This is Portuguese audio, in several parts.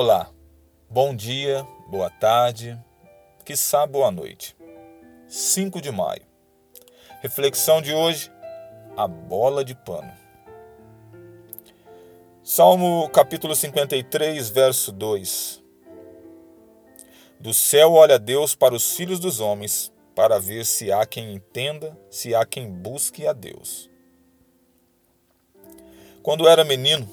Olá, bom dia, boa tarde, quiçá boa noite. 5 de maio. Reflexão de hoje: a bola de pano. Salmo capítulo 53, verso 2. Do céu olha Deus para os filhos dos homens, para ver se há quem entenda, se há quem busque a Deus. Quando era menino,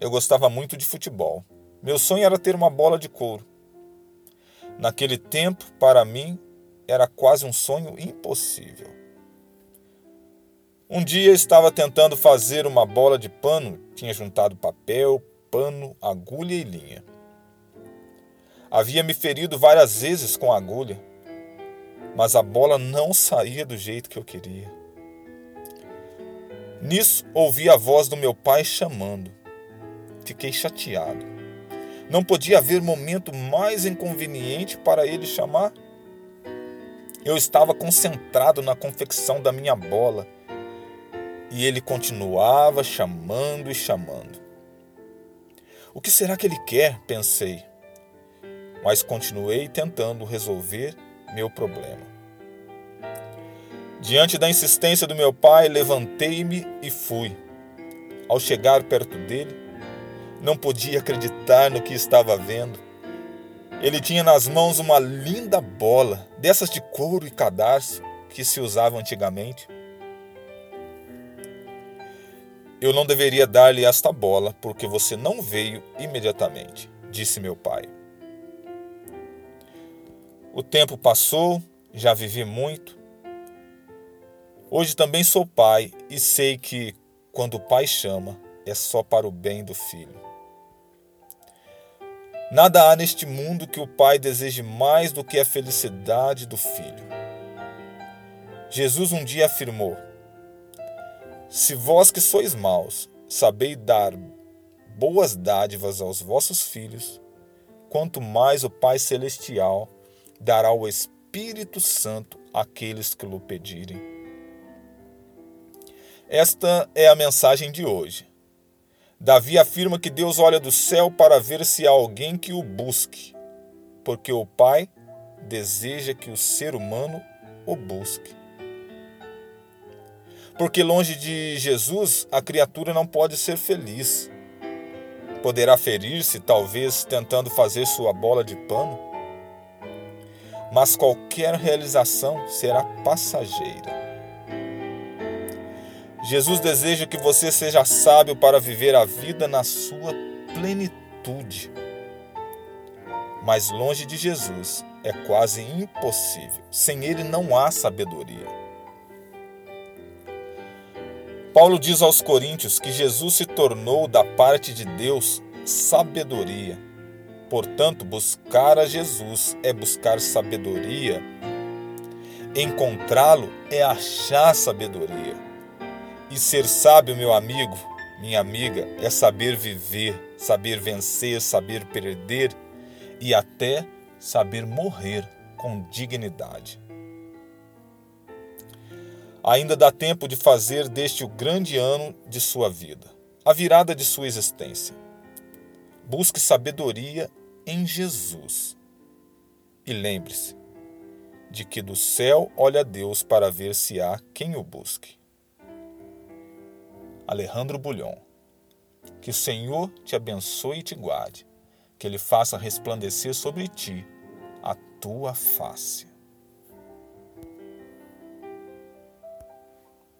eu gostava muito de futebol. Meu sonho era ter uma bola de couro. Naquele tempo, para mim, era quase um sonho impossível. Um dia estava tentando fazer uma bola de pano, tinha juntado papel, pano, agulha e linha. Havia me ferido várias vezes com a agulha, mas a bola não saía do jeito que eu queria. Nisso ouvi a voz do meu pai chamando. Fiquei chateado. Não podia haver momento mais inconveniente para ele chamar. Eu estava concentrado na confecção da minha bola e ele continuava chamando e chamando. O que será que ele quer? pensei. Mas continuei tentando resolver meu problema. Diante da insistência do meu pai, levantei-me e fui. Ao chegar perto dele, não podia acreditar no que estava vendo. Ele tinha nas mãos uma linda bola, dessas de couro e cadarço que se usavam antigamente. Eu não deveria dar-lhe esta bola, porque você não veio imediatamente, disse meu pai. O tempo passou, já vivi muito. Hoje também sou pai e sei que, quando o pai chama, é só para o bem do filho. Nada há neste mundo que o pai deseje mais do que a felicidade do filho. Jesus um dia afirmou: Se vós que sois maus sabeis dar boas dádivas aos vossos filhos, quanto mais o Pai Celestial dará o Espírito Santo àqueles que o pedirem. Esta é a mensagem de hoje. Davi afirma que Deus olha do céu para ver se há alguém que o busque, porque o Pai deseja que o ser humano o busque. Porque longe de Jesus, a criatura não pode ser feliz. Poderá ferir-se, talvez tentando fazer sua bola de pano, mas qualquer realização será passageira. Jesus deseja que você seja sábio para viver a vida na sua plenitude. Mas longe de Jesus é quase impossível. Sem ele não há sabedoria. Paulo diz aos Coríntios que Jesus se tornou da parte de Deus sabedoria. Portanto, buscar a Jesus é buscar sabedoria. Encontrá-lo é achar sabedoria. E ser sábio, meu amigo, minha amiga, é saber viver, saber vencer, saber perder e até saber morrer com dignidade. Ainda dá tempo de fazer deste o grande ano de sua vida, a virada de sua existência. Busque sabedoria em Jesus. E lembre-se de que do céu olha Deus para ver se há quem o busque. Alejandro Bulhon. Que o Senhor te abençoe e te guarde, que Ele faça resplandecer sobre ti a tua face.